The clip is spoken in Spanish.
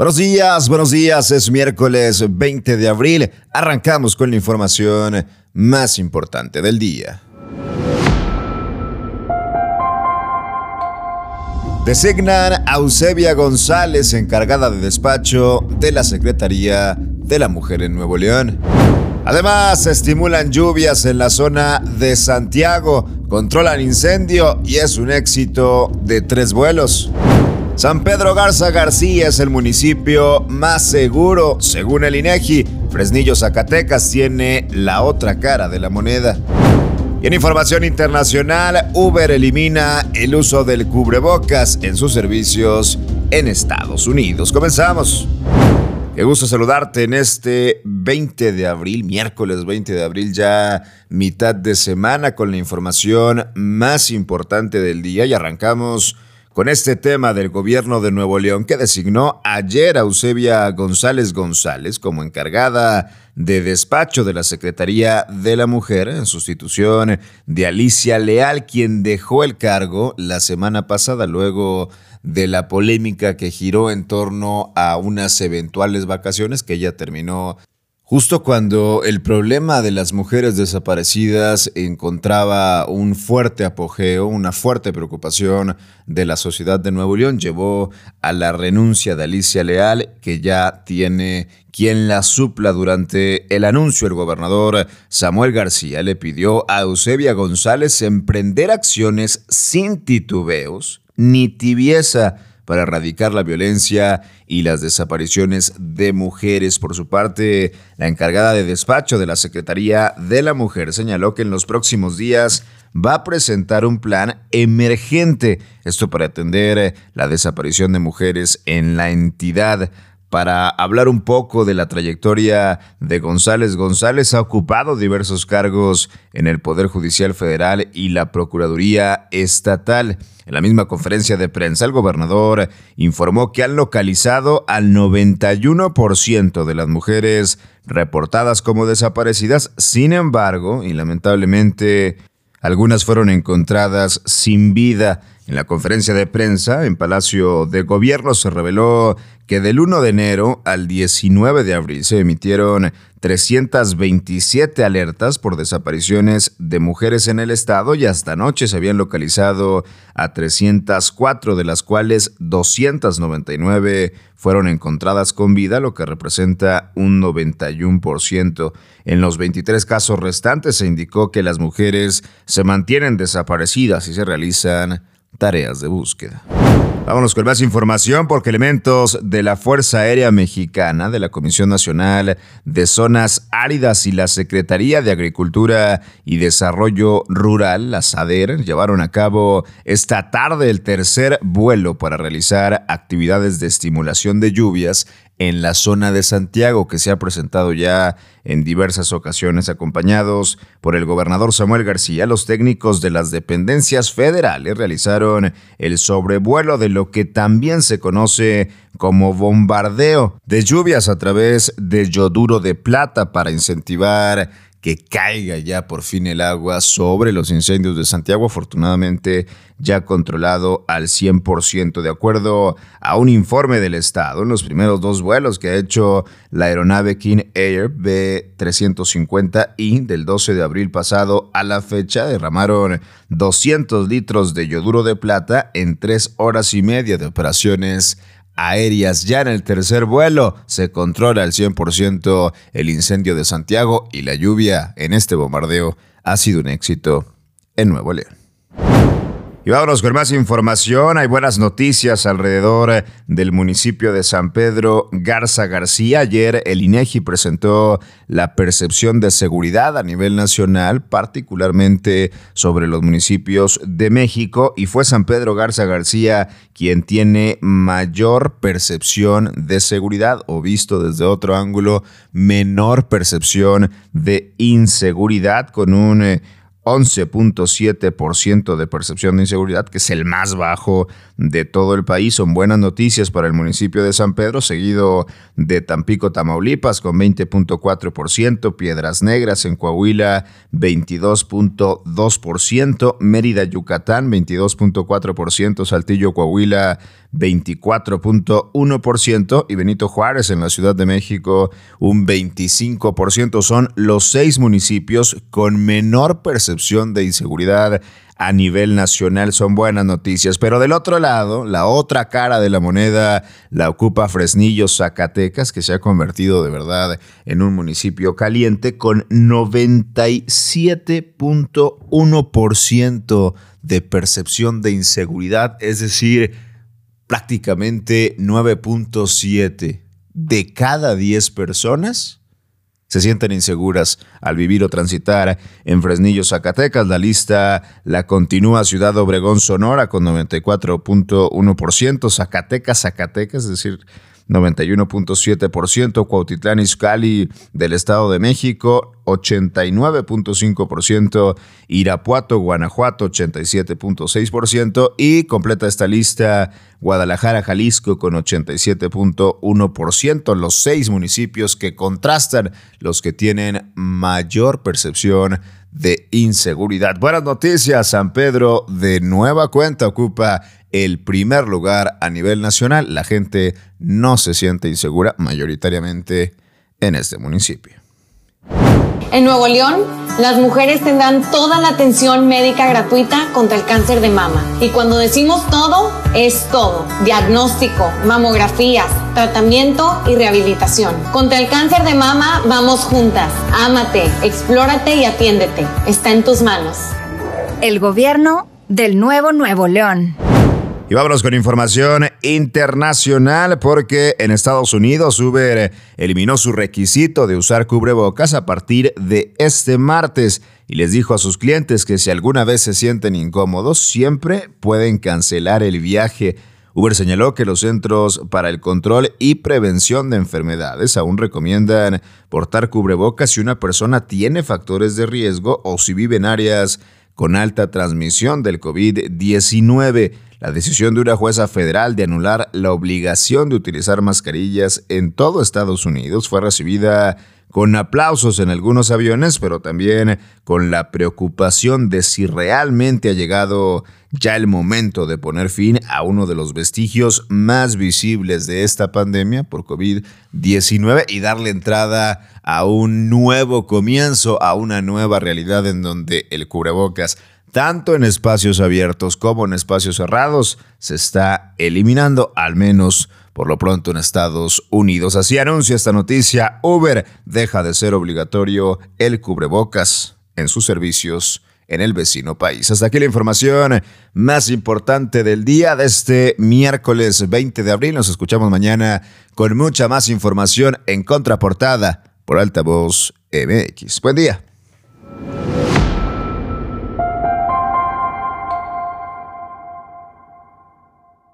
Buenos días, buenos días. Es miércoles 20 de abril. Arrancamos con la información más importante del día. Designan a Eusebia González encargada de despacho de la Secretaría de la Mujer en Nuevo León. Además, estimulan lluvias en la zona de Santiago, controlan incendio y es un éxito de tres vuelos. San Pedro Garza García es el municipio más seguro, según el INEGI. Fresnillo, Zacatecas tiene la otra cara de la moneda. Y en información internacional, Uber elimina el uso del cubrebocas en sus servicios en Estados Unidos. Comenzamos. Qué gusto saludarte en este 20 de abril, miércoles 20 de abril, ya mitad de semana con la información más importante del día y arrancamos con este tema del gobierno de Nuevo León que designó ayer a Eusebia González González como encargada de despacho de la Secretaría de la Mujer en sustitución de Alicia Leal, quien dejó el cargo la semana pasada luego de la polémica que giró en torno a unas eventuales vacaciones que ella terminó Justo cuando el problema de las mujeres desaparecidas encontraba un fuerte apogeo, una fuerte preocupación de la sociedad de Nuevo León, llevó a la renuncia de Alicia Leal, que ya tiene quien la supla durante el anuncio. El gobernador Samuel García le pidió a Eusebia González emprender acciones sin titubeos ni tibieza para erradicar la violencia y las desapariciones de mujeres. Por su parte, la encargada de despacho de la Secretaría de la Mujer señaló que en los próximos días va a presentar un plan emergente, esto para atender la desaparición de mujeres en la entidad para hablar un poco de la trayectoria de González. González ha ocupado diversos cargos en el Poder Judicial Federal y la Procuraduría Estatal. En la misma conferencia de prensa, el gobernador informó que han localizado al 91% de las mujeres reportadas como desaparecidas. Sin embargo, y lamentablemente, algunas fueron encontradas sin vida. En la conferencia de prensa en Palacio de Gobierno se reveló que del 1 de enero al 19 de abril se emitieron 327 alertas por desapariciones de mujeres en el estado y hasta anoche se habían localizado a 304, de las cuales 299 fueron encontradas con vida, lo que representa un 91%. En los 23 casos restantes se indicó que las mujeres se mantienen desaparecidas y se realizan tareas de búsqueda. Vámonos con más información porque elementos de la Fuerza Aérea Mexicana, de la Comisión Nacional de Zonas Áridas y la Secretaría de Agricultura y Desarrollo Rural, la SADER, llevaron a cabo esta tarde el tercer vuelo para realizar actividades de estimulación de lluvias en la zona de Santiago, que se ha presentado ya en diversas ocasiones acompañados por el gobernador Samuel García. Los técnicos de las dependencias federales realizaron el sobrevuelo de lo que también se conoce como bombardeo de lluvias a través de yoduro de plata para incentivar que caiga ya por fin el agua sobre los incendios de Santiago, afortunadamente ya controlado al 100%. De acuerdo a un informe del Estado, en los primeros dos vuelos que ha hecho la aeronave King Air B350i del 12 de abril pasado a la fecha, derramaron 200 litros de yoduro de plata en tres horas y media de operaciones aéreas. Ya en el tercer vuelo se controla al 100% el incendio de Santiago y la lluvia en este bombardeo ha sido un éxito en Nuevo León. Y vámonos con más información. Hay buenas noticias alrededor eh, del municipio de San Pedro Garza García. Ayer el INEGI presentó la percepción de seguridad a nivel nacional, particularmente sobre los municipios de México, y fue San Pedro Garza García quien tiene mayor percepción de seguridad o visto desde otro ángulo, menor percepción de inseguridad con un eh, 11.7% de percepción de inseguridad, que es el más bajo de todo el país. Son buenas noticias para el municipio de San Pedro, seguido de Tampico, Tamaulipas, con 20.4%, Piedras Negras en Coahuila, 22.2%, Mérida, Yucatán, 22.4%, Saltillo, Coahuila, 24.1% y Benito Juárez en la Ciudad de México un 25%. Son los seis municipios con menor de inseguridad a nivel nacional. Son buenas noticias. Pero del otro lado, la otra cara de la moneda la ocupa Fresnillo, Zacatecas, que se ha convertido de verdad en un municipio caliente con 97.1% de percepción de inseguridad. Es decir, prácticamente 9.7 de cada 10 personas se sienten inseguras al vivir o transitar en Fresnillo, Zacatecas. La lista la continúa Ciudad Obregón, Sonora con 94.1%, Zacatecas, Zacatecas, es decir, 91.7%, Cuautitlán Izcalli del Estado de México 89.5%, Irapuato, Guanajuato 87.6% y completa esta lista Guadalajara, Jalisco con 87.1%, los seis municipios que contrastan los que tienen mayor percepción de inseguridad. Buenas noticias, San Pedro de nueva cuenta ocupa el primer lugar a nivel nacional. La gente no se siente insegura mayoritariamente en este municipio. En Nuevo León, las mujeres tendrán toda la atención médica gratuita contra el cáncer de mama. Y cuando decimos todo, es todo. Diagnóstico, mamografías, tratamiento y rehabilitación. Contra el cáncer de mama vamos juntas. Ámate, explórate y atiéndete. Está en tus manos. El gobierno del nuevo Nuevo León. Y vámonos con información internacional porque en Estados Unidos Uber eliminó su requisito de usar cubrebocas a partir de este martes y les dijo a sus clientes que si alguna vez se sienten incómodos siempre pueden cancelar el viaje. Uber señaló que los Centros para el Control y Prevención de Enfermedades aún recomiendan portar cubrebocas si una persona tiene factores de riesgo o si vive en áreas con alta transmisión del COVID-19. La decisión de una jueza federal de anular la obligación de utilizar mascarillas en todo Estados Unidos fue recibida con aplausos en algunos aviones, pero también con la preocupación de si realmente ha llegado ya el momento de poner fin a uno de los vestigios más visibles de esta pandemia por COVID-19 y darle entrada a un nuevo comienzo, a una nueva realidad en donde el cubrebocas tanto en espacios abiertos como en espacios cerrados, se está eliminando, al menos por lo pronto en Estados Unidos. Así anuncia esta noticia, Uber deja de ser obligatorio el cubrebocas en sus servicios en el vecino país. Hasta aquí la información más importante del día de este miércoles 20 de abril. Nos escuchamos mañana con mucha más información en contraportada por Altavoz MX. Buen día.